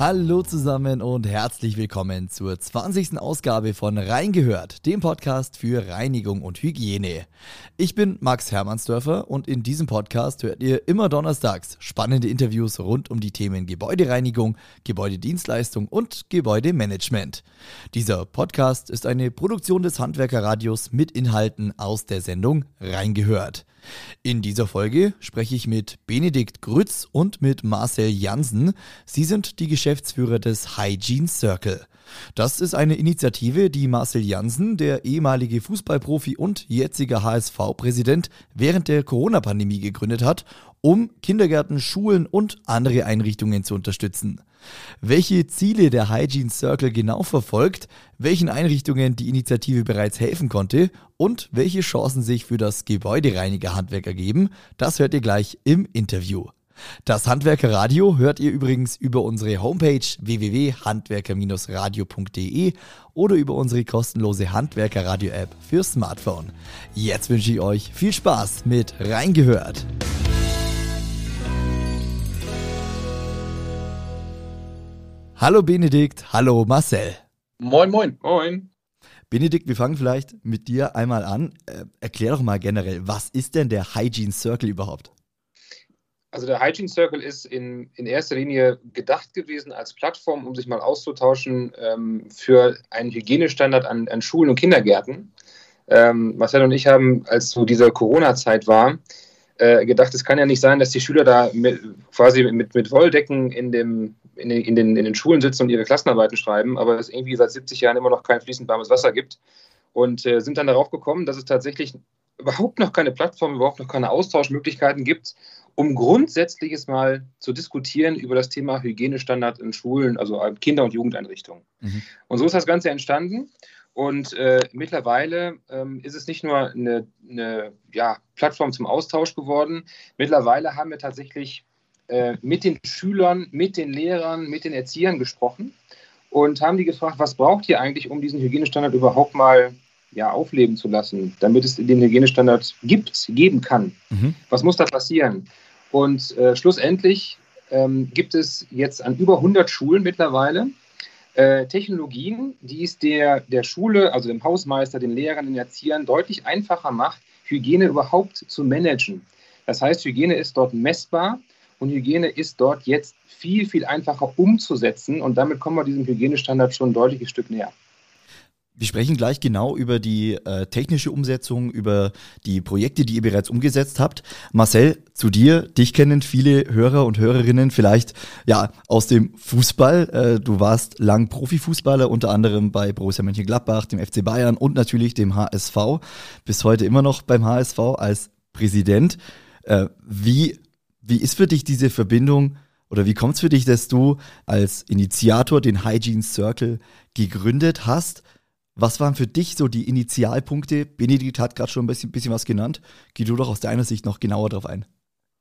Hallo zusammen und herzlich willkommen zur 20. Ausgabe von Reingehört, dem Podcast für Reinigung und Hygiene. Ich bin Max Hermannsdörfer und in diesem Podcast hört ihr immer donnerstags spannende Interviews rund um die Themen Gebäudereinigung, Gebäudedienstleistung und Gebäudemanagement. Dieser Podcast ist eine Produktion des Handwerkerradios mit Inhalten aus der Sendung Reingehört. In dieser Folge spreche ich mit Benedikt Grütz und mit Marcel Jansen. Sie sind die Geschäftsführer des Hygiene Circle. Das ist eine Initiative, die Marcel Jansen, der ehemalige Fußballprofi und jetziger HSV-Präsident, während der Corona-Pandemie gegründet hat, um Kindergärten, Schulen und andere Einrichtungen zu unterstützen. Welche Ziele der Hygiene Circle genau verfolgt, welchen Einrichtungen die Initiative bereits helfen konnte und welche Chancen sich für das Gebäudereinigerhandwerk ergeben, das hört ihr gleich im Interview. Das Handwerkerradio hört ihr übrigens über unsere Homepage www.handwerker-radio.de oder über unsere kostenlose Handwerkerradio-App für Smartphone. Jetzt wünsche ich euch viel Spaß mit Reingehört. Hallo Benedikt, hallo Marcel. Moin, moin. Moin. Benedikt, wir fangen vielleicht mit dir einmal an. Äh, erklär doch mal generell, was ist denn der Hygiene Circle überhaupt? Also der Hygiene Circle ist in, in erster Linie gedacht gewesen als Plattform, um sich mal auszutauschen ähm, für einen Hygienestandard an, an Schulen und Kindergärten. Ähm, Marcel und ich haben, als so diese Corona-Zeit war, äh, gedacht, es kann ja nicht sein, dass die Schüler da mit, quasi mit, mit Wolldecken in, dem, in, den, in, den, in den Schulen sitzen und ihre Klassenarbeiten schreiben, aber es irgendwie seit 70 Jahren immer noch kein fließend warmes Wasser gibt. Und äh, sind dann darauf gekommen, dass es tatsächlich überhaupt noch keine Plattform, überhaupt noch keine Austauschmöglichkeiten gibt, um grundsätzliches mal zu diskutieren über das Thema Hygienestandard in Schulen, also Kinder- und Jugendeinrichtungen. Mhm. Und so ist das Ganze entstanden. Und äh, mittlerweile ähm, ist es nicht nur eine, eine ja, Plattform zum Austausch geworden. Mittlerweile haben wir tatsächlich äh, mit den Schülern, mit den Lehrern, mit den Erziehern gesprochen und haben die gefragt, was braucht ihr eigentlich, um diesen Hygienestandard überhaupt mal ja, aufleben zu lassen, damit es den Hygienestandard gibt, geben kann. Mhm. Was muss da passieren? Und äh, schlussendlich ähm, gibt es jetzt an über 100 Schulen mittlerweile äh, Technologien, die es der, der Schule, also dem Hausmeister, den Lehrern, den Erziehern deutlich einfacher macht, Hygiene überhaupt zu managen. Das heißt, Hygiene ist dort messbar und Hygiene ist dort jetzt viel, viel einfacher umzusetzen und damit kommen wir diesem Hygienestandard schon ein deutliches Stück näher. Wir sprechen gleich genau über die äh, technische Umsetzung, über die Projekte, die ihr bereits umgesetzt habt. Marcel, zu dir, dich kennen viele Hörer und Hörerinnen vielleicht ja aus dem Fußball. Äh, du warst lang Profifußballer, unter anderem bei Borussia Mönchengladbach, dem FC Bayern und natürlich dem HSV. Bis heute immer noch beim HSV als Präsident. Äh, wie, wie ist für dich diese Verbindung oder wie kommt es für dich, dass du als Initiator den Hygiene Circle gegründet hast? Was waren für dich so die Initialpunkte? Benedikt hat gerade schon ein bisschen, bisschen was genannt. Geh du doch aus deiner Sicht noch genauer darauf ein.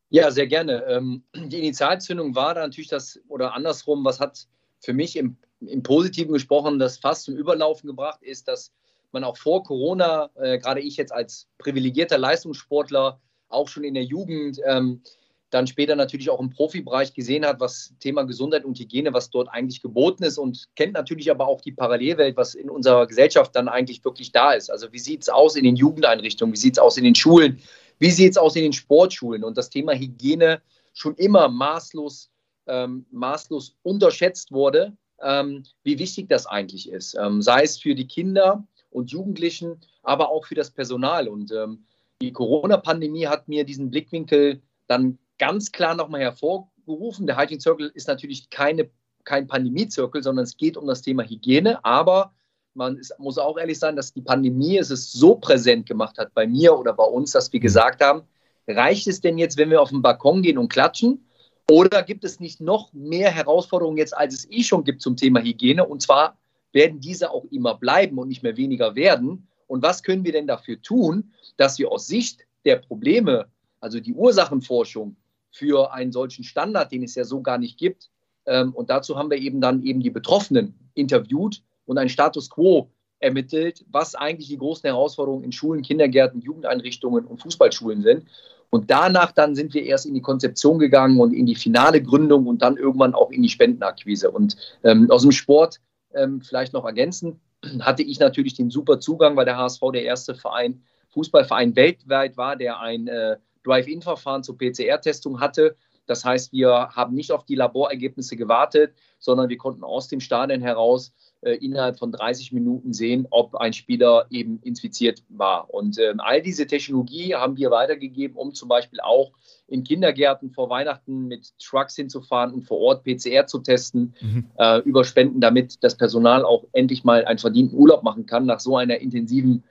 Ja, sehr gerne. Ähm, die Initialzündung war da natürlich das, oder andersrum, was hat für mich im, im Positiven gesprochen, das fast zum Überlaufen gebracht ist, dass man auch vor Corona, äh, gerade ich jetzt als privilegierter Leistungssportler, auch schon in der Jugend ähm, dann später natürlich auch im Profibereich gesehen hat, was Thema Gesundheit und Hygiene, was dort eigentlich geboten ist und kennt natürlich aber auch die Parallelwelt, was in unserer Gesellschaft dann eigentlich wirklich da ist. Also wie sieht es aus in den Jugendeinrichtungen, wie sieht es aus in den Schulen, wie sieht es aus in den Sportschulen und das Thema Hygiene schon immer maßlos, ähm, maßlos unterschätzt wurde, ähm, wie wichtig das eigentlich ist, ähm, sei es für die Kinder und Jugendlichen, aber auch für das Personal. Und ähm, die Corona-Pandemie hat mir diesen Blickwinkel dann ganz klar nochmal hervorgerufen. Der Hygiene Circle ist natürlich keine, kein Pandemie-Zirkel, sondern es geht um das Thema Hygiene. Aber man ist, muss auch ehrlich sein, dass die Pandemie es so präsent gemacht hat bei mir oder bei uns, dass wir gesagt haben, reicht es denn jetzt, wenn wir auf den Balkon gehen und klatschen? Oder gibt es nicht noch mehr Herausforderungen jetzt, als es eh schon gibt zum Thema Hygiene? Und zwar werden diese auch immer bleiben und nicht mehr weniger werden. Und was können wir denn dafür tun, dass wir aus Sicht der Probleme, also die Ursachenforschung, für einen solchen Standard, den es ja so gar nicht gibt. Ähm, und dazu haben wir eben dann eben die Betroffenen interviewt und einen Status quo ermittelt, was eigentlich die großen Herausforderungen in Schulen, Kindergärten, Jugendeinrichtungen und Fußballschulen sind. Und danach dann sind wir erst in die Konzeption gegangen und in die finale Gründung und dann irgendwann auch in die Spendenakquise. Und ähm, aus dem Sport ähm, vielleicht noch ergänzen, hatte ich natürlich den super Zugang, weil der HSV der erste Verein, Fußballverein weltweit war, der ein äh, Drive-In-Verfahren zur PCR-Testung hatte. Das heißt, wir haben nicht auf die Laborergebnisse gewartet, sondern wir konnten aus dem Stadion heraus äh, innerhalb von 30 Minuten sehen, ob ein Spieler eben infiziert war. Und äh, all diese Technologie haben wir weitergegeben, um zum Beispiel auch in Kindergärten vor Weihnachten mit Trucks hinzufahren und vor Ort PCR zu testen, mhm. äh, über Spenden, damit das Personal auch endlich mal einen verdienten Urlaub machen kann nach so einer intensiven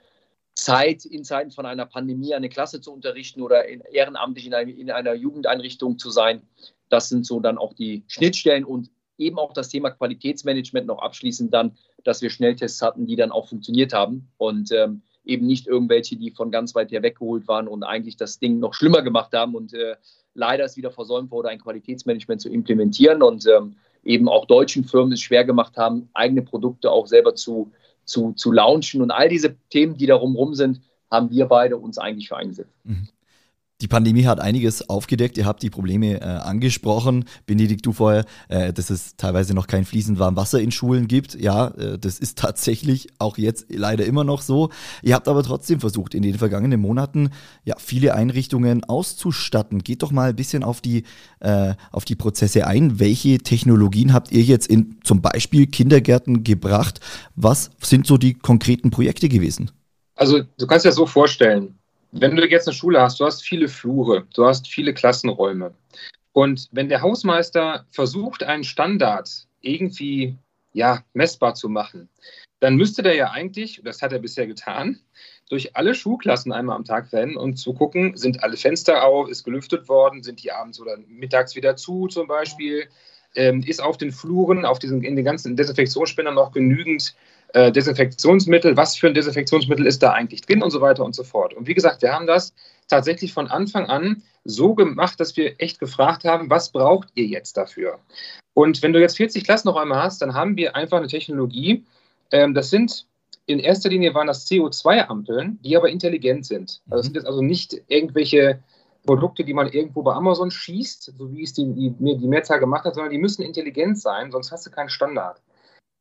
Zeit in Zeiten von einer Pandemie eine Klasse zu unterrichten oder in, ehrenamtlich in, ein, in einer Jugendeinrichtung zu sein. Das sind so dann auch die Schnittstellen und eben auch das Thema Qualitätsmanagement noch abschließend dann, dass wir Schnelltests hatten, die dann auch funktioniert haben und ähm, eben nicht irgendwelche, die von ganz weit her weggeholt waren und eigentlich das Ding noch schlimmer gemacht haben und äh, leider es wieder versäumt wurde, ein Qualitätsmanagement zu implementieren und ähm, eben auch deutschen Firmen es schwer gemacht haben, eigene Produkte auch selber zu, zu, zu launchen und all diese Themen, die darum rum sind, haben wir beide uns eigentlich für eingesetzt. Mhm. Die Pandemie hat einiges aufgedeckt. Ihr habt die Probleme äh, angesprochen. Benedikt, du vorher, äh, dass es teilweise noch kein fließend warm Wasser in Schulen gibt. Ja, äh, das ist tatsächlich auch jetzt leider immer noch so. Ihr habt aber trotzdem versucht, in den vergangenen Monaten ja viele Einrichtungen auszustatten. Geht doch mal ein bisschen auf die, äh, auf die Prozesse ein. Welche Technologien habt ihr jetzt in zum Beispiel Kindergärten gebracht? Was sind so die konkreten Projekte gewesen? Also du kannst dir das so vorstellen wenn du jetzt eine Schule hast, du hast viele Flure, du hast viele Klassenräume. Und wenn der Hausmeister versucht, einen Standard irgendwie ja, messbar zu machen, dann müsste der ja eigentlich, das hat er bisher getan, durch alle Schulklassen einmal am Tag rennen und zu gucken, sind alle Fenster auf, ist gelüftet worden, sind die abends oder mittags wieder zu zum Beispiel, ähm, ist auf den Fluren, auf diesen, in den ganzen Desinfektionsspendern noch genügend äh, Desinfektionsmittel, was für ein Desinfektionsmittel ist da eigentlich drin und so weiter und so fort. Und wie gesagt, wir haben das tatsächlich von Anfang an so gemacht, dass wir echt gefragt haben, was braucht ihr jetzt dafür? Und wenn du jetzt 40 Klassenräume hast, dann haben wir einfach eine Technologie, ähm, das sind in erster Linie waren das CO2-Ampeln, die aber intelligent sind. Also das sind jetzt also nicht irgendwelche Produkte, die man irgendwo bei Amazon schießt, so wie es die, die, die Mehrzahl gemacht hat, sondern die müssen intelligent sein, sonst hast du keinen Standard.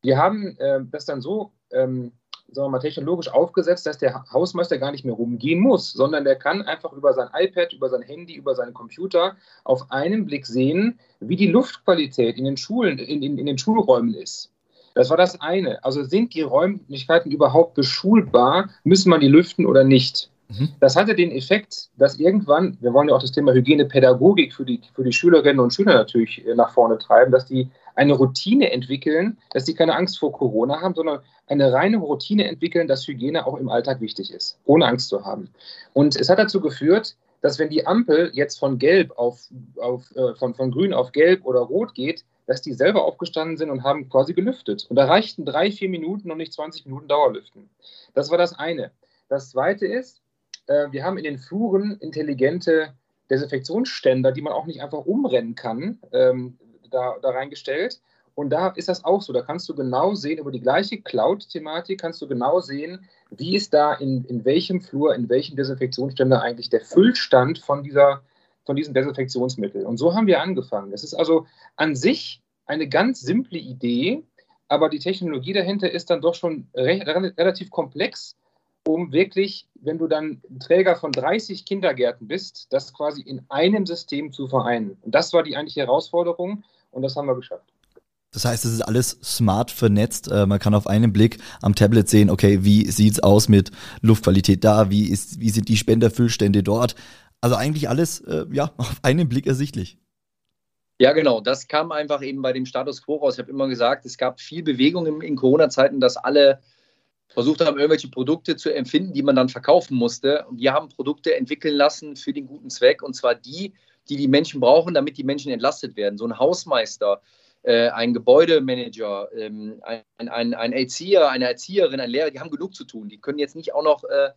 Wir haben äh, das dann so, ähm, sagen wir mal, technologisch aufgesetzt, dass der Hausmeister gar nicht mehr rumgehen muss, sondern der kann einfach über sein iPad, über sein Handy, über seinen Computer auf einen Blick sehen, wie die Luftqualität in den Schulen, in, in, in den Schulräumen ist. Das war das eine. Also sind die Räumlichkeiten überhaupt beschulbar? Müssen man die lüften oder nicht? Mhm. Das hatte den Effekt, dass irgendwann, wir wollen ja auch das Thema Hygienepädagogik für die, für die Schülerinnen und Schüler natürlich äh, nach vorne treiben, dass die eine Routine entwickeln, dass die keine Angst vor Corona haben, sondern eine reine Routine entwickeln, dass Hygiene auch im Alltag wichtig ist, ohne Angst zu haben. Und es hat dazu geführt, dass wenn die Ampel jetzt von gelb auf, auf äh, von, von grün auf gelb oder rot geht, dass die selber aufgestanden sind und haben quasi gelüftet. Und da reichten drei, vier Minuten und nicht 20 Minuten Dauerlüften. Das war das eine. Das zweite ist, äh, wir haben in den Fluren intelligente Desinfektionsständer, die man auch nicht einfach umrennen kann, ähm, da, da reingestellt. Und da ist das auch so. Da kannst du genau sehen, über die gleiche Cloud-Thematik kannst du genau sehen, wie ist da in, in welchem Flur, in welchem Desinfektionsständer eigentlich der Füllstand von, dieser, von diesem Desinfektionsmittel. Und so haben wir angefangen. Das ist also an sich eine ganz simple Idee, aber die Technologie dahinter ist dann doch schon recht, relativ komplex um wirklich, wenn du dann Träger von 30 Kindergärten bist, das quasi in einem System zu vereinen. Und das war die eigentliche Herausforderung und das haben wir geschafft. Das heißt, es ist alles smart vernetzt. Äh, man kann auf einen Blick am Tablet sehen, okay, wie sieht es aus mit Luftqualität da, wie, ist, wie sind die Spenderfüllstände dort. Also eigentlich alles äh, ja, auf einen Blick ersichtlich. Ja, genau. Das kam einfach eben bei dem Status quo raus. Ich habe immer gesagt, es gab viel Bewegung in, in Corona-Zeiten, dass alle versucht haben, irgendwelche Produkte zu empfinden, die man dann verkaufen musste. Und wir haben Produkte entwickeln lassen für den guten Zweck, und zwar die, die die Menschen brauchen, damit die Menschen entlastet werden. So ein Hausmeister, äh, ein Gebäudemanager, ähm, ein, ein, ein Erzieher, eine Erzieherin, ein Lehrer, die haben genug zu tun. Die können jetzt nicht auch noch, äh,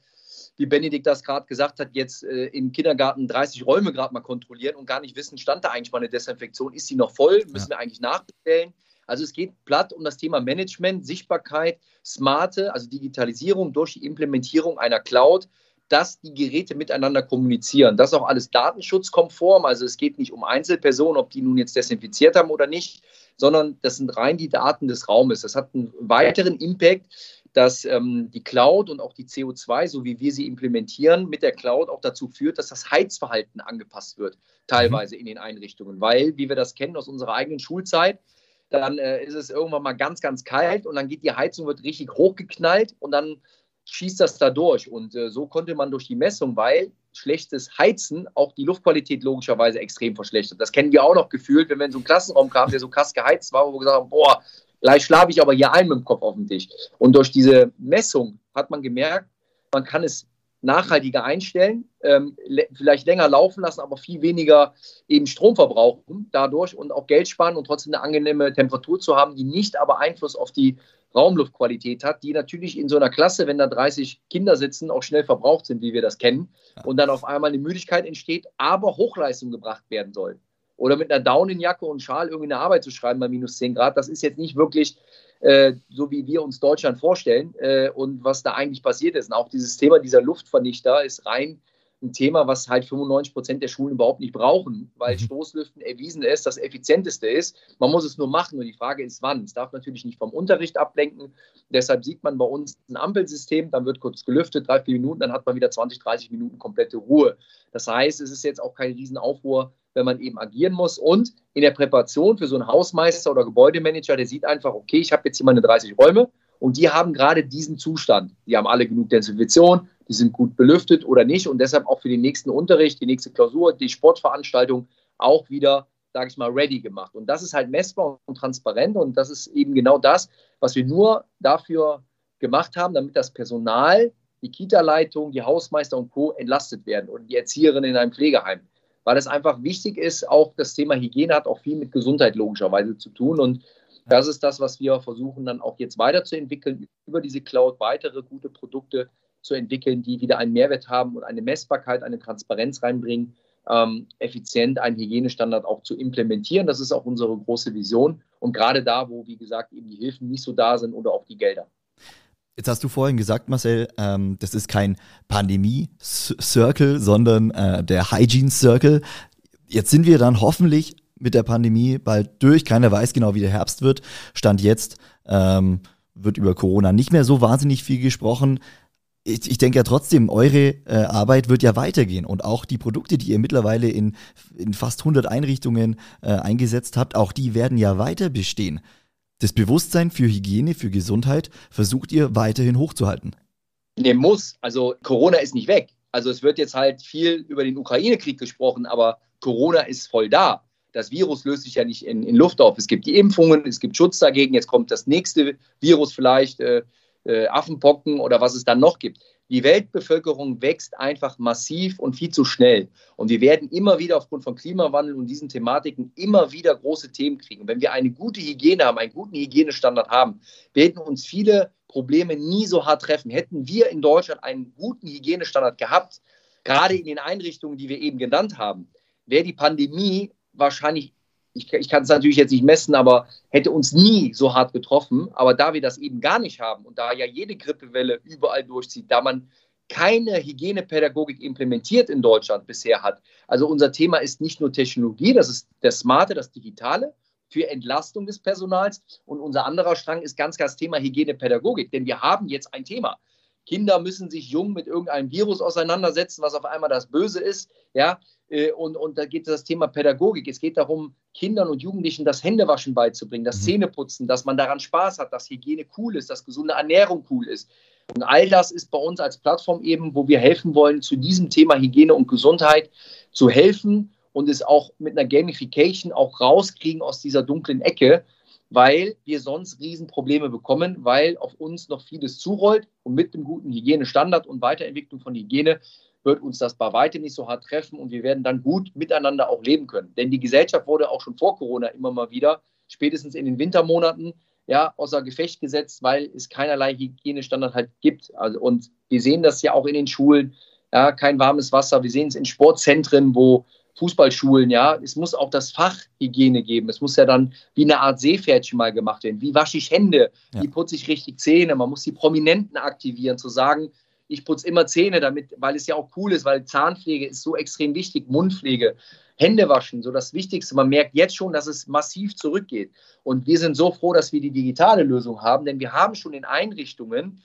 wie Benedikt das gerade gesagt hat, jetzt äh, im Kindergarten 30 Räume gerade mal kontrollieren und gar nicht wissen, stand da eigentlich mal eine Desinfektion, ist sie noch voll, müssen ja. wir eigentlich nachbestellen. Also es geht platt um das Thema Management, Sichtbarkeit, smarte, also Digitalisierung durch die Implementierung einer Cloud, dass die Geräte miteinander kommunizieren. Das ist auch alles datenschutzkonform. Also es geht nicht um Einzelpersonen, ob die nun jetzt desinfiziert haben oder nicht, sondern das sind rein die Daten des Raumes. Das hat einen weiteren Impact, dass ähm, die Cloud und auch die CO2, so wie wir sie implementieren, mit der Cloud auch dazu führt, dass das Heizverhalten angepasst wird, teilweise in den Einrichtungen. Weil, wie wir das kennen aus unserer eigenen Schulzeit, dann äh, ist es irgendwann mal ganz, ganz kalt und dann geht die Heizung, wird richtig hochgeknallt und dann schießt das da durch. Und äh, so konnte man durch die Messung, weil schlechtes Heizen auch die Luftqualität logischerweise extrem verschlechtert. Das kennen wir auch noch gefühlt, wenn wir in so einen Klassenraum kamen, der so krass geheizt war, wo wir gesagt haben, boah, gleich schlafe ich aber hier ein mit dem Kopf auf dem Tisch. Und durch diese Messung hat man gemerkt, man kann es nachhaltiger einstellen, ähm, vielleicht länger laufen lassen, aber viel weniger eben Strom verbrauchen dadurch und auch Geld sparen und trotzdem eine angenehme Temperatur zu haben, die nicht aber Einfluss auf die Raumluftqualität hat, die natürlich in so einer Klasse, wenn da 30 Kinder sitzen, auch schnell verbraucht sind, wie wir das kennen, und dann auf einmal eine Müdigkeit entsteht, aber Hochleistung gebracht werden soll. Oder mit einer Daunenjacke und Schal irgendwie eine Arbeit zu schreiben bei minus 10 Grad, das ist jetzt nicht wirklich äh, so, wie wir uns Deutschland vorstellen äh, und was da eigentlich passiert ist. Und auch dieses Thema dieser Luftvernichter ist rein ein Thema, was halt 95 Prozent der Schulen überhaupt nicht brauchen, weil mhm. Stoßlüften erwiesen ist, das effizienteste ist. Man muss es nur machen und die Frage ist, wann. Es darf natürlich nicht vom Unterricht ablenken. Deshalb sieht man bei uns ein Ampelsystem, dann wird kurz gelüftet, drei, vier Minuten, dann hat man wieder 20, 30 Minuten komplette Ruhe. Das heißt, es ist jetzt auch kein Riesenaufruhr, wenn man eben agieren muss. Und in der Präparation für so einen Hausmeister oder Gebäudemanager, der sieht einfach, okay, ich habe jetzt hier meine 30 Räume und die haben gerade diesen Zustand. Die haben alle genug Desinfektion, die sind gut belüftet oder nicht und deshalb auch für den nächsten Unterricht, die nächste Klausur, die Sportveranstaltung auch wieder, sage ich mal, ready gemacht. Und das ist halt messbar und transparent und das ist eben genau das, was wir nur dafür gemacht haben, damit das Personal, die Kita-Leitung, die Hausmeister und Co. entlastet werden und die Erzieherinnen in einem Pflegeheim. Weil es einfach wichtig ist, auch das Thema Hygiene hat auch viel mit Gesundheit logischerweise zu tun und das ist das, was wir versuchen dann auch jetzt weiterzuentwickeln, über diese Cloud weitere gute Produkte zu entwickeln, die wieder einen Mehrwert haben und eine Messbarkeit, eine Transparenz reinbringen, ähm, effizient einen Hygienestandard auch zu implementieren. Das ist auch unsere große Vision. Und gerade da, wo, wie gesagt, eben die Hilfen nicht so da sind oder auch die Gelder. Jetzt hast du vorhin gesagt, Marcel, ähm, das ist kein Pandemie-Circle, sondern äh, der Hygiene-Circle. Jetzt sind wir dann hoffentlich mit der Pandemie bald durch. Keiner weiß genau, wie der Herbst wird. Stand jetzt ähm, wird über Corona nicht mehr so wahnsinnig viel gesprochen ich, ich denke ja trotzdem, eure äh, Arbeit wird ja weitergehen und auch die Produkte, die ihr mittlerweile in, in fast 100 Einrichtungen äh, eingesetzt habt, auch die werden ja weiter bestehen. Das Bewusstsein für Hygiene, für Gesundheit versucht ihr weiterhin hochzuhalten. Nee, muss. Also Corona ist nicht weg. Also es wird jetzt halt viel über den Ukraine-Krieg gesprochen, aber Corona ist voll da. Das Virus löst sich ja nicht in, in Luft auf. Es gibt die Impfungen, es gibt Schutz dagegen. Jetzt kommt das nächste Virus vielleicht. Äh, äh, Affenpocken oder was es dann noch gibt. Die Weltbevölkerung wächst einfach massiv und viel zu schnell. Und wir werden immer wieder aufgrund von Klimawandel und diesen Thematiken immer wieder große Themen kriegen. Wenn wir eine gute Hygiene haben, einen guten Hygienestandard haben, werden uns viele Probleme nie so hart treffen. Hätten wir in Deutschland einen guten Hygienestandard gehabt, gerade in den Einrichtungen, die wir eben genannt haben, wäre die Pandemie wahrscheinlich ich, ich kann es natürlich jetzt nicht messen, aber hätte uns nie so hart getroffen. Aber da wir das eben gar nicht haben und da ja jede Grippewelle überall durchzieht, da man keine Hygienepädagogik implementiert in Deutschland bisher hat. Also unser Thema ist nicht nur Technologie, das ist der Smarte, das Digitale für Entlastung des Personals. Und unser anderer Strang ist ganz ganz Thema Hygienepädagogik, denn wir haben jetzt ein Thema. Kinder müssen sich jung mit irgendeinem Virus auseinandersetzen, was auf einmal das Böse ist. Ja, äh, und, und da geht es das Thema Pädagogik. Es geht darum, Kindern und Jugendlichen das Händewaschen beizubringen, das mhm. Zähneputzen, dass man daran Spaß hat, dass Hygiene cool ist, dass gesunde Ernährung cool ist. Und all das ist bei uns als Plattform eben, wo wir helfen wollen, zu diesem Thema Hygiene und Gesundheit zu helfen und es auch mit einer Gamification auch rauskriegen aus dieser dunklen Ecke, weil wir sonst Riesenprobleme bekommen, weil auf uns noch vieles zurollt und mit dem guten Hygienestandard und Weiterentwicklung von Hygiene wird uns das bei weitem nicht so hart treffen und wir werden dann gut miteinander auch leben können. Denn die Gesellschaft wurde auch schon vor Corona immer mal wieder, spätestens in den Wintermonaten, ja, außer Gefecht gesetzt, weil es keinerlei Hygienestandard halt gibt. Also, und wir sehen das ja auch in den Schulen, ja, kein warmes Wasser. Wir sehen es in Sportzentren, wo Fußballschulen, ja, es muss auch das Fach Hygiene geben. Es muss ja dann wie eine Art Seepferdchen mal gemacht werden. Wie wasche ich Hände? Ja. Wie putze ich richtig Zähne? Man muss die Prominenten aktivieren, zu sagen, Ich putze immer Zähne damit, weil es ja auch cool ist, weil Zahnpflege ist so extrem wichtig, Mundpflege, Hände waschen, so das Wichtigste. Man merkt jetzt schon, dass es massiv zurückgeht. Und wir sind so froh, dass wir die digitale Lösung haben, denn wir haben schon in Einrichtungen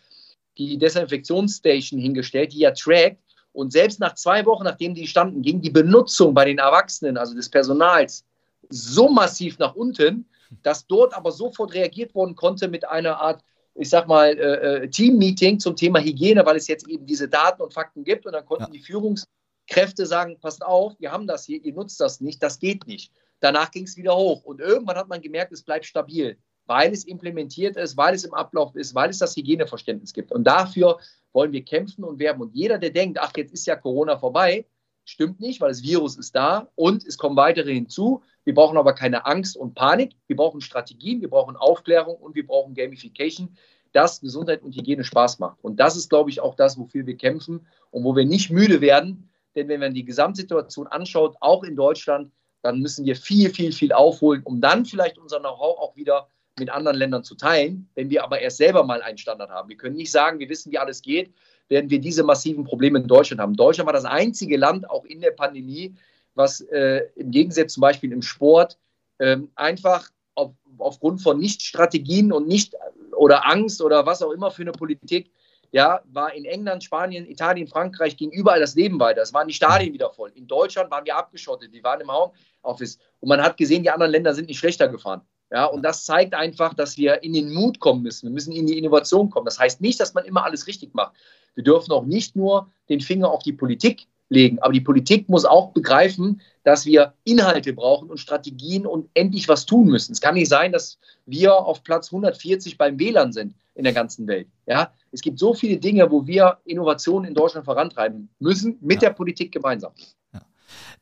die Desinfektionsstation hingestellt, die ja trackt. Und selbst nach zwei Wochen, nachdem die standen, ging die Benutzung bei den Erwachsenen, also des Personals, so massiv nach unten, dass dort aber sofort reagiert worden konnte mit einer Art, ich sag mal, äh, äh, Team-Meeting zum Thema Hygiene, weil es jetzt eben diese Daten und Fakten gibt. Und dann konnten ja. die Führungskräfte sagen: Passt auf, wir haben das hier, ihr nutzt das nicht, das geht nicht. Danach ging es wieder hoch. Und irgendwann hat man gemerkt, es bleibt stabil, weil es implementiert ist, weil es im Ablauf ist, weil es das Hygieneverständnis gibt. Und dafür wollen wir kämpfen und werben. Und jeder, der denkt, ach, jetzt ist ja Corona vorbei, stimmt nicht, weil das Virus ist da und es kommen weitere hinzu. Wir brauchen aber keine Angst und Panik. Wir brauchen Strategien, wir brauchen Aufklärung und wir brauchen Gamification, das Gesundheit und Hygiene Spaß macht. Und das ist, glaube ich, auch das, wofür wir kämpfen und wo wir nicht müde werden. Denn wenn man die Gesamtsituation anschaut, auch in Deutschland, dann müssen wir viel, viel, viel aufholen, um dann vielleicht unser Know-how auch wieder mit anderen Ländern zu teilen. Wenn wir aber erst selber mal einen Standard haben. Wir können nicht sagen, wir wissen, wie alles geht, werden wir diese massiven Probleme in Deutschland haben. Deutschland war das einzige Land, auch in der Pandemie, was äh, im Gegensatz zum Beispiel im Sport ähm, einfach auf, aufgrund von Nicht-Strategien und nicht oder Angst oder was auch immer für eine Politik, ja, war in England, Spanien, Italien, Frankreich ging überall das Leben weiter. Es waren die Stadien wieder voll. In Deutschland waren wir abgeschottet, die waren im Homeoffice und man hat gesehen, die anderen Länder sind nicht schlechter gefahren. Ja, und das zeigt einfach, dass wir in den Mut kommen müssen. Wir müssen in die Innovation kommen. Das heißt nicht, dass man immer alles richtig macht. Wir dürfen auch nicht nur den Finger auf die Politik legen. Aber die Politik muss auch begreifen, dass wir Inhalte brauchen und Strategien und endlich was tun müssen. Es kann nicht sein, dass wir auf Platz 140 beim WLAN sind in der ganzen Welt. Ja, es gibt so viele Dinge, wo wir Innovationen in Deutschland vorantreiben müssen, mit ja. der Politik gemeinsam.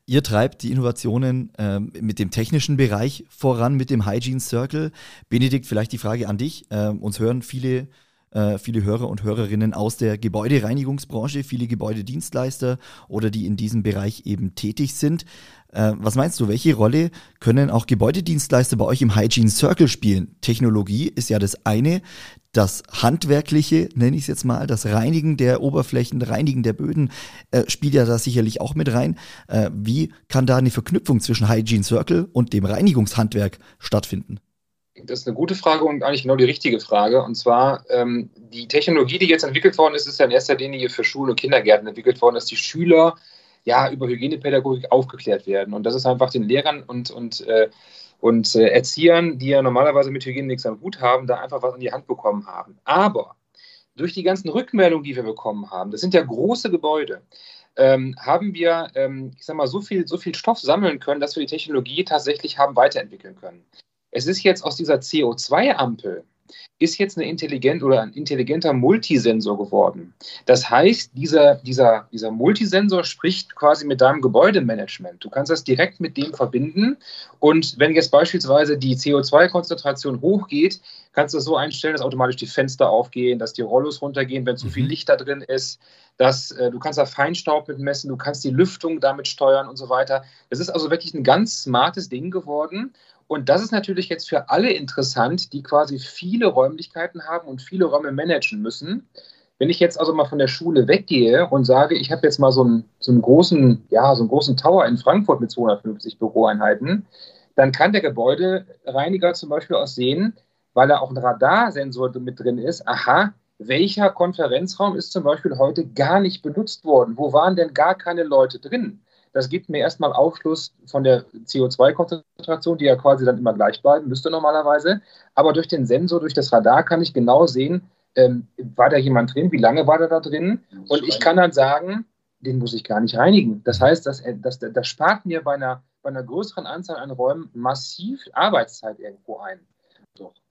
Ihr treibt die Innovationen äh, mit dem technischen Bereich voran, mit dem Hygiene Circle. Benedikt, vielleicht die Frage an dich. Äh, uns hören viele äh, viele Hörer und Hörerinnen aus der Gebäudereinigungsbranche, viele Gebäudedienstleister oder die in diesem Bereich eben tätig sind. Äh, was meinst du, welche Rolle können auch Gebäudedienstleister bei euch im Hygiene Circle spielen? Technologie ist ja das eine, das Handwerkliche, nenne ich es jetzt mal, das Reinigen der Oberflächen, Reinigen der Böden, äh, spielt ja da sicherlich auch mit rein. Äh, wie kann da eine Verknüpfung zwischen Hygiene Circle und dem Reinigungshandwerk stattfinden? Das ist eine gute Frage und eigentlich genau die richtige Frage. Und zwar, ähm, die Technologie, die jetzt entwickelt worden ist, ist ja in erster Linie für Schulen und Kindergärten entwickelt worden, dass die Schüler ja über Hygienepädagogik aufgeklärt werden. Und das ist einfach den Lehrern und, und, äh, und äh, Erziehern, die ja normalerweise mit Hygiene nichts am Hut haben, da einfach was in die Hand bekommen haben. Aber durch die ganzen Rückmeldungen, die wir bekommen haben, das sind ja große Gebäude, ähm, haben wir, ähm, ich sag mal, so viel, so viel Stoff sammeln können, dass wir die Technologie tatsächlich haben weiterentwickeln können. Es ist jetzt aus dieser CO2-Ampel ist jetzt eine intelligent oder ein intelligenter Multisensor geworden. Das heißt, dieser, dieser, dieser Multisensor spricht quasi mit deinem Gebäudemanagement. Du kannst das direkt mit dem verbinden. Und wenn jetzt beispielsweise die CO2-Konzentration hochgeht, kannst du das so einstellen, dass automatisch die Fenster aufgehen, dass die Rollos runtergehen, wenn zu viel mhm. Licht da drin ist. Dass, äh, du kannst da Feinstaub mitmessen, du kannst die Lüftung damit steuern und so weiter. Das ist also wirklich ein ganz smartes Ding geworden. Und das ist natürlich jetzt für alle interessant, die quasi viele Räumlichkeiten haben und viele Räume managen müssen. Wenn ich jetzt also mal von der Schule weggehe und sage, ich habe jetzt mal so einen, so einen großen, ja, so einen großen Tower in Frankfurt mit 250 Büroeinheiten, dann kann der Gebäudereiniger zum Beispiel auch sehen, weil da auch ein Radarsensor mit drin ist, aha, welcher Konferenzraum ist zum Beispiel heute gar nicht benutzt worden? Wo waren denn gar keine Leute drin? Das gibt mir erstmal Aufschluss von der CO2-Konzentration, die ja quasi dann immer gleich bleiben müsste normalerweise. Aber durch den Sensor, durch das Radar kann ich genau sehen, ähm, war da jemand drin, wie lange war der da drin? Und ich kann dann sagen, den muss ich gar nicht reinigen. Das heißt, das, das, das spart mir bei einer, bei einer größeren Anzahl an Räumen massiv Arbeitszeit irgendwo ein.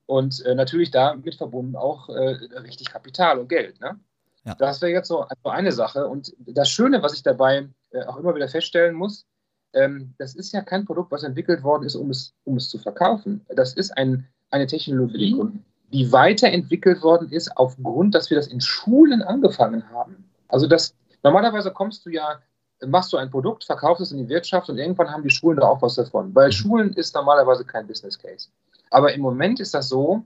Und äh, natürlich damit verbunden auch äh, richtig Kapital und Geld. Ne? Ja. Das wäre jetzt so eine Sache. Und das Schöne, was ich dabei äh, auch immer wieder feststellen muss, ähm, das ist ja kein Produkt, was entwickelt worden ist, um es, um es zu verkaufen. Das ist ein, eine Technologie, mhm. die weiterentwickelt worden ist, aufgrund, dass wir das in Schulen angefangen haben. Also das, normalerweise kommst du ja, machst du ein Produkt, verkaufst es in die Wirtschaft und irgendwann haben die Schulen da auch was davon. Weil mhm. Schulen ist normalerweise kein Business Case. Aber im Moment ist das so,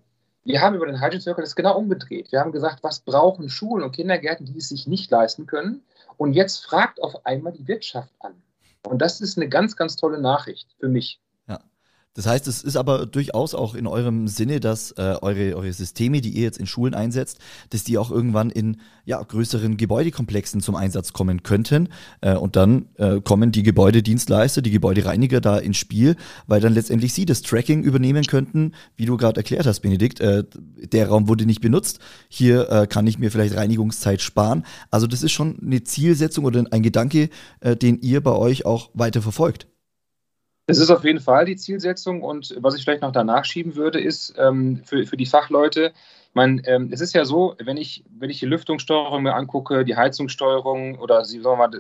wir haben über den Hygiene Circle das genau umgedreht. Wir haben gesagt, was brauchen Schulen und Kindergärten, die es sich nicht leisten können? Und jetzt fragt auf einmal die Wirtschaft an. Und das ist eine ganz, ganz tolle Nachricht für mich. Das heißt, es ist aber durchaus auch in eurem Sinne, dass äh, eure, eure Systeme, die ihr jetzt in Schulen einsetzt, dass die auch irgendwann in ja, größeren Gebäudekomplexen zum Einsatz kommen könnten. Äh, und dann äh, kommen die Gebäudedienstleister, die Gebäudereiniger da ins Spiel, weil dann letztendlich sie das Tracking übernehmen könnten, wie du gerade erklärt hast, Benedikt. Äh, der Raum wurde nicht benutzt. Hier äh, kann ich mir vielleicht Reinigungszeit sparen. Also das ist schon eine Zielsetzung oder ein Gedanke, äh, den ihr bei euch auch weiter verfolgt. Das ist auf jeden Fall die Zielsetzung und was ich vielleicht noch danach schieben würde, ist ähm, für, für die Fachleute, meine, ähm, es ist ja so, wenn ich, wenn ich die Lüftungssteuerung mir angucke, die Heizungssteuerung oder sagen wir mal,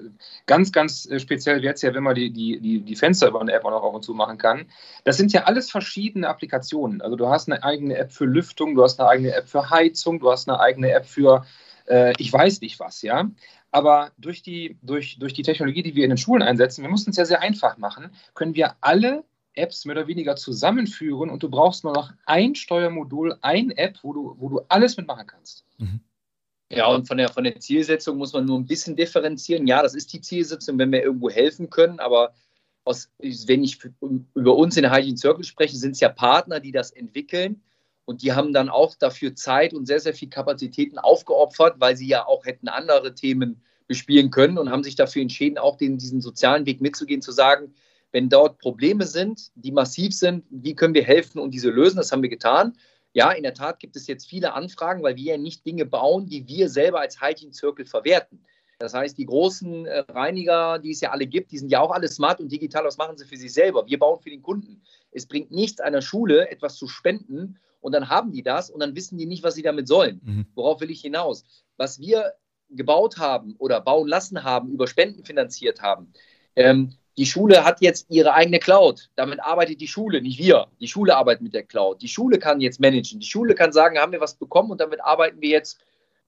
ganz, ganz speziell wird es ja, wenn man die, die, die Fenster über eine App auch noch auf und zu machen kann. Das sind ja alles verschiedene Applikationen. Also du hast eine eigene App für Lüftung, du hast eine eigene App für Heizung, du hast eine eigene App für äh, ich weiß nicht was, ja. Aber durch die, durch, durch die Technologie, die wir in den Schulen einsetzen, wir mussten es ja sehr einfach machen, können wir alle Apps mehr oder weniger zusammenführen und du brauchst nur noch ein Steuermodul, ein App, wo du, wo du alles mitmachen kannst. Mhm. Ja, und von der, von der Zielsetzung muss man nur ein bisschen differenzieren. Ja, das ist die Zielsetzung, wenn wir irgendwo helfen können, aber aus, wenn ich über uns in der Hygiene Circle spreche, sind es ja Partner, die das entwickeln. Und die haben dann auch dafür Zeit und sehr, sehr viel Kapazitäten aufgeopfert, weil sie ja auch hätten andere Themen bespielen können und haben sich dafür entschieden, auch den, diesen sozialen Weg mitzugehen, zu sagen, wenn dort Probleme sind, die massiv sind, wie können wir helfen und diese lösen? Das haben wir getan. Ja, in der Tat gibt es jetzt viele Anfragen, weil wir ja nicht Dinge bauen, die wir selber als Hygiene Circle verwerten. Das heißt, die großen äh, Reiniger, die es ja alle gibt, die sind ja auch alle smart und digital. Was machen sie für sich selber? Wir bauen für den Kunden. Es bringt nichts einer Schule, etwas zu spenden und dann haben die das und dann wissen die nicht, was sie damit sollen. Mhm. Worauf will ich hinaus? Was wir gebaut haben oder bauen lassen haben, über Spenden finanziert haben, ähm, die Schule hat jetzt ihre eigene Cloud. Damit arbeitet die Schule, nicht wir. Die Schule arbeitet mit der Cloud. Die Schule kann jetzt managen. Die Schule kann sagen, haben wir was bekommen und damit arbeiten wir jetzt,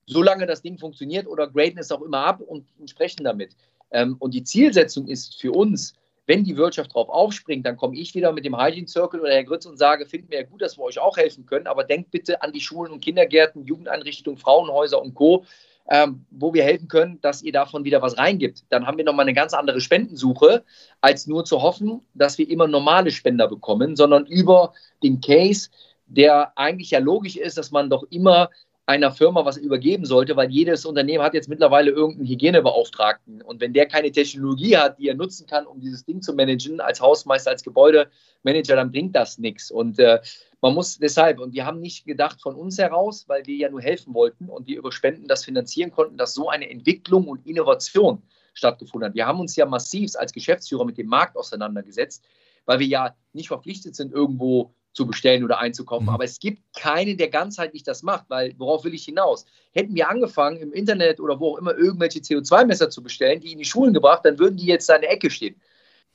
solange das Ding funktioniert oder graden es auch immer ab und, sprechen damit. Ähm, und die Zielsetzung ist für uns, wenn die Wirtschaft darauf aufspringt, dann komme ich wieder mit dem Hygiene Circle oder Herr Grütz und sage, finden wir ja gut, dass wir euch auch helfen können, aber denkt bitte an die Schulen und Kindergärten, Jugendeinrichtungen, Frauenhäuser und Co., ähm, wo wir helfen können, dass ihr davon wieder was reingibt. Dann haben wir nochmal eine ganz andere Spendensuche, als nur zu hoffen, dass wir immer normale Spender bekommen, sondern über den Case, der eigentlich ja logisch ist, dass man doch immer einer Firma was übergeben sollte, weil jedes Unternehmen hat jetzt mittlerweile irgendeinen Hygienebeauftragten. Und wenn der keine Technologie hat, die er nutzen kann, um dieses Ding zu managen, als Hausmeister, als Gebäudemanager, dann bringt das nichts. Und äh, man muss deshalb, und wir haben nicht gedacht von uns heraus, weil wir ja nur helfen wollten und wir über Spenden das finanzieren konnten, dass so eine Entwicklung und Innovation stattgefunden hat. Wir haben uns ja massiv als Geschäftsführer mit dem Markt auseinandergesetzt, weil wir ja nicht verpflichtet sind, irgendwo zu bestellen oder einzukaufen. Mhm. Aber es gibt keinen, der ganzheitlich das macht, weil worauf will ich hinaus? Hätten wir angefangen, im Internet oder wo auch immer irgendwelche CO2-Messer zu bestellen, die in die Schulen gebracht, dann würden die jetzt da in der Ecke stehen.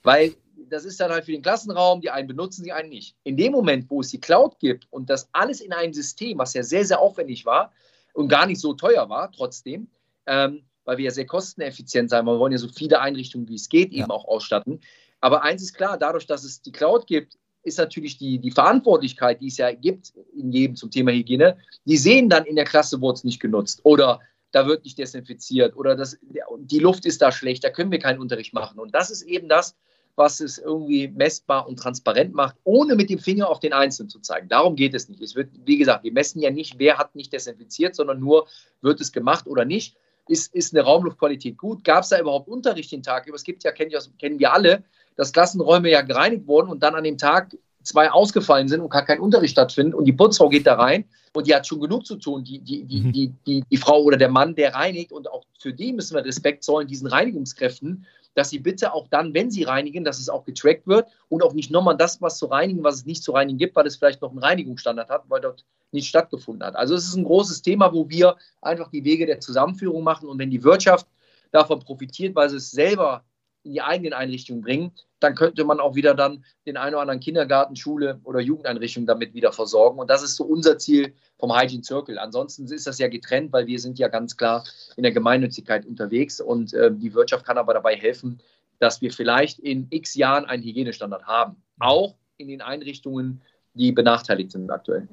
Weil das ist dann halt für den Klassenraum, die einen benutzen, die einen nicht. In dem Moment, wo es die Cloud gibt und das alles in einem System, was ja sehr, sehr aufwendig war und gar nicht so teuer war, trotzdem, ähm, weil wir ja sehr kosteneffizient sein wollen, wir wollen ja so viele Einrichtungen, wie es geht, eben ja. auch ausstatten. Aber eins ist klar, dadurch, dass es die Cloud gibt, ist natürlich die, die Verantwortlichkeit, die es ja gibt in jedem zum Thema Hygiene, die sehen dann in der Klasse, wurde es nicht genutzt oder da wird nicht desinfiziert oder das, die Luft ist da schlecht, da können wir keinen Unterricht machen. Und das ist eben das, was es irgendwie messbar und transparent macht, ohne mit dem Finger auf den Einzelnen zu zeigen. Darum geht es nicht. Es wird, wie gesagt, wir messen ja nicht, wer hat nicht desinfiziert, sondern nur, wird es gemacht oder nicht. Ist, ist eine Raumluftqualität gut? Gab es da überhaupt Unterricht den Tag über? Es gibt ja, kennen, kennen wir alle, dass Klassenräume ja gereinigt wurden und dann an dem Tag zwei ausgefallen sind und gar kein Unterricht stattfindet und die Putzfrau geht da rein und die hat schon genug zu tun, die, die, die, mhm. die, die, die Frau oder der Mann, der reinigt und auch für die müssen wir Respekt zollen, diesen Reinigungskräften, dass sie bitte auch dann, wenn sie reinigen, dass es auch getrackt wird und auch nicht nochmal das, was zu reinigen, was es nicht zu reinigen gibt, weil es vielleicht noch einen Reinigungsstandard hat, weil dort nicht stattgefunden hat. Also es ist ein großes Thema, wo wir einfach die Wege der Zusammenführung machen und wenn die Wirtschaft davon profitiert, weil sie es selber in die eigenen Einrichtungen bringen, dann könnte man auch wieder dann den einen oder anderen Kindergarten, Schule oder Jugendeinrichtung damit wieder versorgen. Und das ist so unser Ziel vom Hygiene Circle. Ansonsten ist das ja getrennt, weil wir sind ja ganz klar in der Gemeinnützigkeit unterwegs und äh, die Wirtschaft kann aber dabei helfen, dass wir vielleicht in x Jahren einen Hygienestandard haben. Auch in den Einrichtungen, die benachteiligt sind aktuell.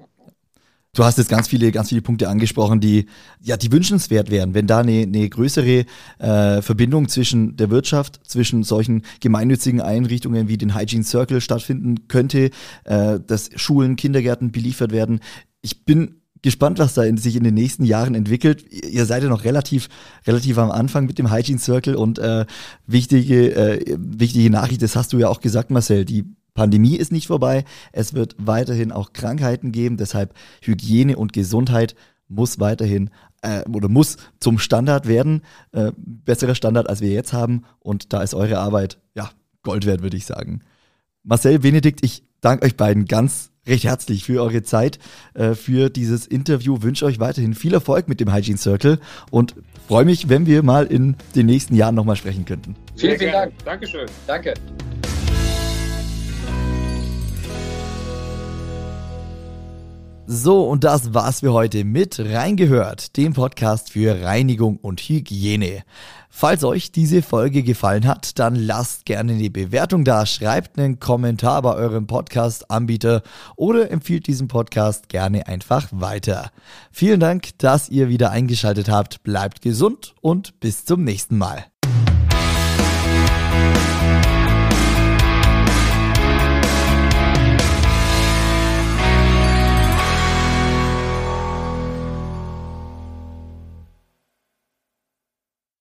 Du hast jetzt ganz viele, ganz viele Punkte angesprochen, die, ja, die wünschenswert wären, wenn da eine, eine größere äh, Verbindung zwischen der Wirtschaft, zwischen solchen gemeinnützigen Einrichtungen wie den Hygiene Circle stattfinden könnte, äh, dass Schulen, Kindergärten beliefert werden. Ich bin gespannt, was da in, sich in den nächsten Jahren entwickelt. Ihr seid ja noch relativ, relativ am Anfang mit dem Hygiene Circle und äh, wichtige, äh, wichtige Nachricht, das hast du ja auch gesagt, Marcel, die Pandemie ist nicht vorbei. Es wird weiterhin auch Krankheiten geben. Deshalb Hygiene und Gesundheit muss weiterhin äh, oder muss zum Standard werden. Äh, besserer Standard, als wir jetzt haben. Und da ist eure Arbeit, ja, Gold wert, würde ich sagen. Marcel, Benedikt, ich danke euch beiden ganz recht herzlich für eure Zeit, äh, für dieses Interview. Wünsche euch weiterhin viel Erfolg mit dem Hygiene Circle und freue mich, wenn wir mal in den nächsten Jahren nochmal sprechen könnten. Vielen, vielen Dank. Dankeschön. Danke. So, und das war's für heute mit Reingehört, dem Podcast für Reinigung und Hygiene. Falls euch diese Folge gefallen hat, dann lasst gerne eine Bewertung da, schreibt einen Kommentar bei eurem Podcast-Anbieter oder empfiehlt diesen Podcast gerne einfach weiter. Vielen Dank, dass ihr wieder eingeschaltet habt, bleibt gesund und bis zum nächsten Mal.